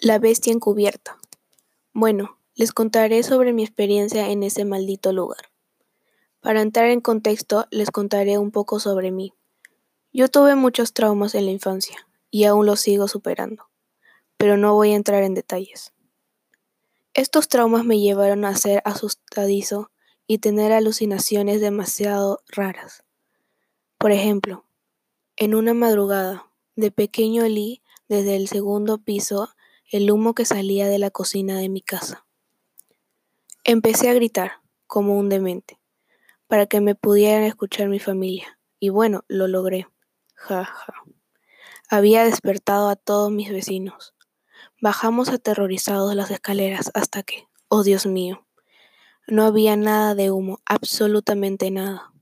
La bestia encubierta. Bueno, les contaré sobre mi experiencia en ese maldito lugar. Para entrar en contexto, les contaré un poco sobre mí. Yo tuve muchos traumas en la infancia y aún los sigo superando, pero no voy a entrar en detalles. Estos traumas me llevaron a ser asustadizo y tener alucinaciones demasiado raras. Por ejemplo, en una madrugada, de pequeño olí desde el segundo piso el humo que salía de la cocina de mi casa. Empecé a gritar, como un demente, para que me pudieran escuchar mi familia, y bueno, lo logré. Ja, ja. Había despertado a todos mis vecinos. Bajamos aterrorizados las escaleras hasta que, oh Dios mío, no había nada de humo, absolutamente nada.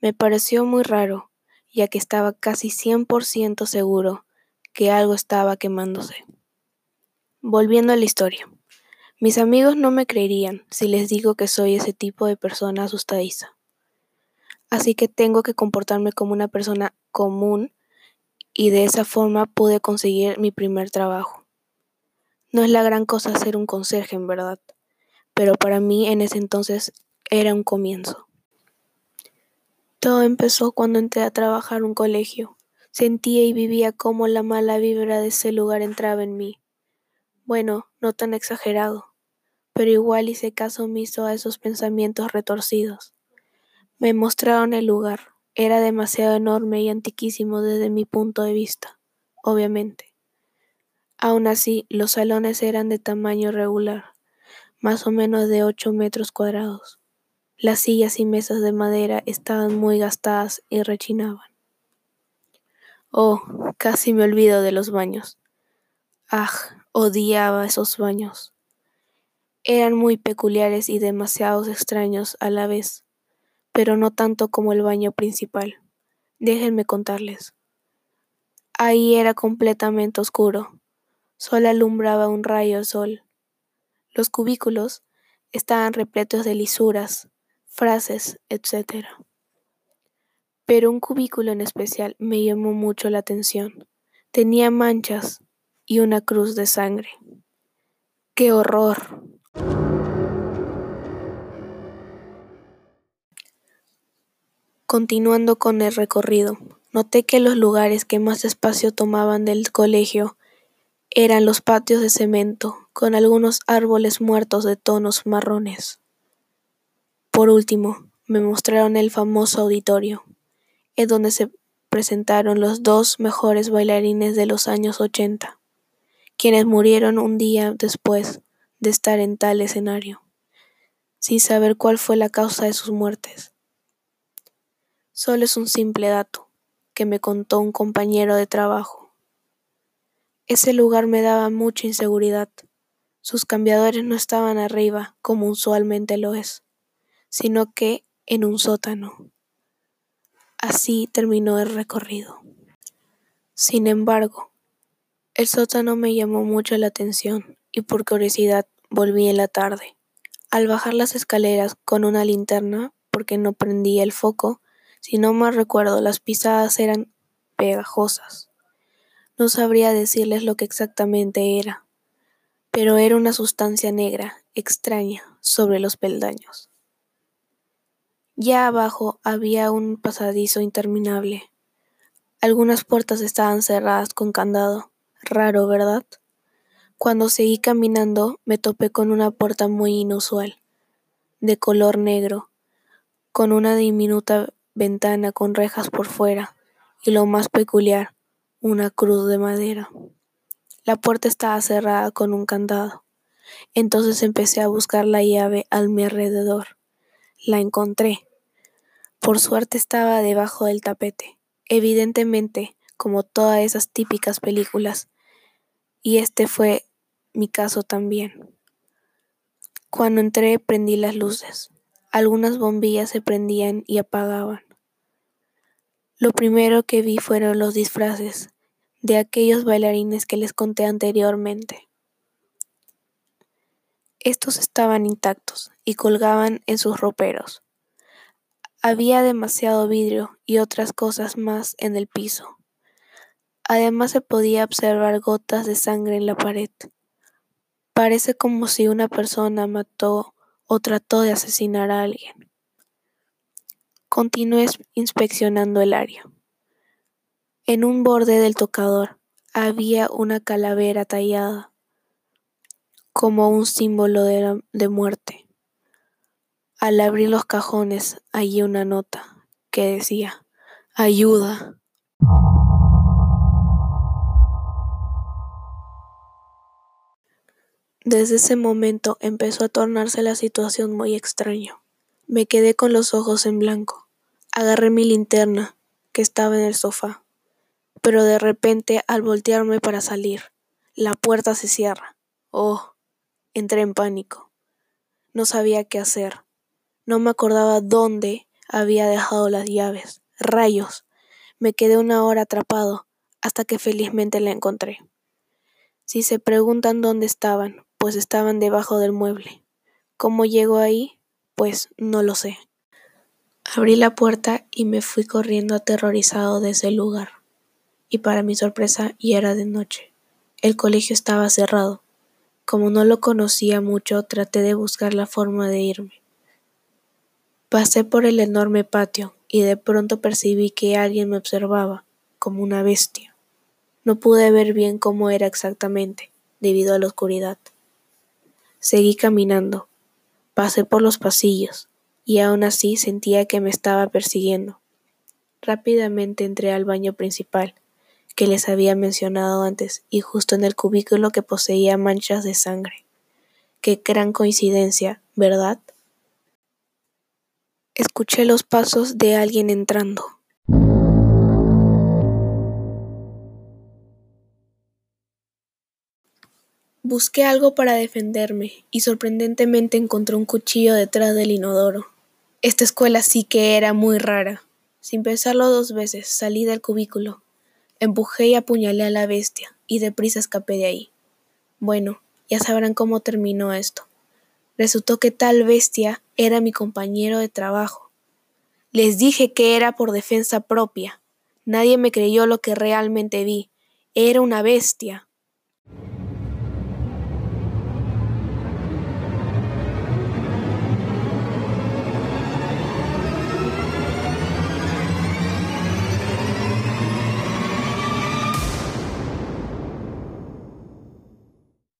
Me pareció muy raro, ya que estaba casi 100% seguro que algo estaba quemándose. Volviendo a la historia. Mis amigos no me creerían si les digo que soy ese tipo de persona asustadiza. Así que tengo que comportarme como una persona común y de esa forma pude conseguir mi primer trabajo. No es la gran cosa ser un conserje, en verdad, pero para mí en ese entonces era un comienzo. Todo empezó cuando entré a trabajar en un colegio. Sentía y vivía cómo la mala vibra de ese lugar entraba en mí. Bueno, no tan exagerado, pero igual hice caso omiso a esos pensamientos retorcidos. Me mostraron el lugar. Era demasiado enorme y antiquísimo desde mi punto de vista, obviamente. Aún así, los salones eran de tamaño regular, más o menos de 8 metros cuadrados. Las sillas y mesas de madera estaban muy gastadas y rechinaban. Oh, casi me olvido de los baños. Ah, Odiaba esos baños. Eran muy peculiares y demasiados extraños a la vez, pero no tanto como el baño principal. Déjenme contarles. Ahí era completamente oscuro. Solo alumbraba un rayo de sol. Los cubículos estaban repletos de lisuras, frases, etc. Pero un cubículo en especial me llamó mucho la atención. Tenía manchas, y una cruz de sangre. ¡Qué horror! Continuando con el recorrido, noté que los lugares que más espacio tomaban del colegio eran los patios de cemento, con algunos árboles muertos de tonos marrones. Por último, me mostraron el famoso auditorio, en donde se presentaron los dos mejores bailarines de los años 80 quienes murieron un día después de estar en tal escenario, sin saber cuál fue la causa de sus muertes. Solo es un simple dato que me contó un compañero de trabajo. Ese lugar me daba mucha inseguridad. Sus cambiadores no estaban arriba, como usualmente lo es, sino que en un sótano. Así terminó el recorrido. Sin embargo, el sótano me llamó mucho la atención y por curiosidad volví en la tarde. Al bajar las escaleras con una linterna, porque no prendía el foco, si no mal recuerdo las pisadas eran pegajosas. No sabría decirles lo que exactamente era, pero era una sustancia negra, extraña, sobre los peldaños. Ya abajo había un pasadizo interminable. Algunas puertas estaban cerradas con candado Raro, ¿verdad? Cuando seguí caminando me topé con una puerta muy inusual, de color negro, con una diminuta ventana con rejas por fuera y lo más peculiar, una cruz de madera. La puerta estaba cerrada con un candado. Entonces empecé a buscar la llave a mi alrededor. La encontré. Por suerte estaba debajo del tapete. Evidentemente, como todas esas típicas películas, y este fue mi caso también. Cuando entré prendí las luces. Algunas bombillas se prendían y apagaban. Lo primero que vi fueron los disfraces de aquellos bailarines que les conté anteriormente. Estos estaban intactos y colgaban en sus roperos. Había demasiado vidrio y otras cosas más en el piso. Además se podía observar gotas de sangre en la pared. Parece como si una persona mató o trató de asesinar a alguien. Continué inspeccionando el área. En un borde del tocador había una calavera tallada como un símbolo de, de muerte. Al abrir los cajones hallé una nota que decía, ayuda. Desde ese momento empezó a tornarse la situación muy extraña. Me quedé con los ojos en blanco. Agarré mi linterna, que estaba en el sofá. Pero de repente, al voltearme para salir, la puerta se cierra. Oh, entré en pánico. No sabía qué hacer. No me acordaba dónde había dejado las llaves. Rayos. Me quedé una hora atrapado, hasta que felizmente la encontré. Si se preguntan dónde estaban, pues estaban debajo del mueble. ¿Cómo llegó ahí? Pues no lo sé. Abrí la puerta y me fui corriendo aterrorizado de ese lugar. Y para mi sorpresa ya era de noche. El colegio estaba cerrado. Como no lo conocía mucho, traté de buscar la forma de irme. Pasé por el enorme patio y de pronto percibí que alguien me observaba, como una bestia. No pude ver bien cómo era exactamente, debido a la oscuridad. Seguí caminando. Pasé por los pasillos, y aún así sentía que me estaba persiguiendo. Rápidamente entré al baño principal, que les había mencionado antes, y justo en el cubículo que poseía manchas de sangre. Qué gran coincidencia, ¿verdad? Escuché los pasos de alguien entrando. Busqué algo para defenderme y sorprendentemente encontré un cuchillo detrás del inodoro. Esta escuela sí que era muy rara. Sin pensarlo dos veces, salí del cubículo. Empujé y apuñalé a la bestia y deprisa escapé de ahí. Bueno, ya sabrán cómo terminó esto. Resultó que tal bestia era mi compañero de trabajo. Les dije que era por defensa propia. Nadie me creyó lo que realmente vi. Era una bestia.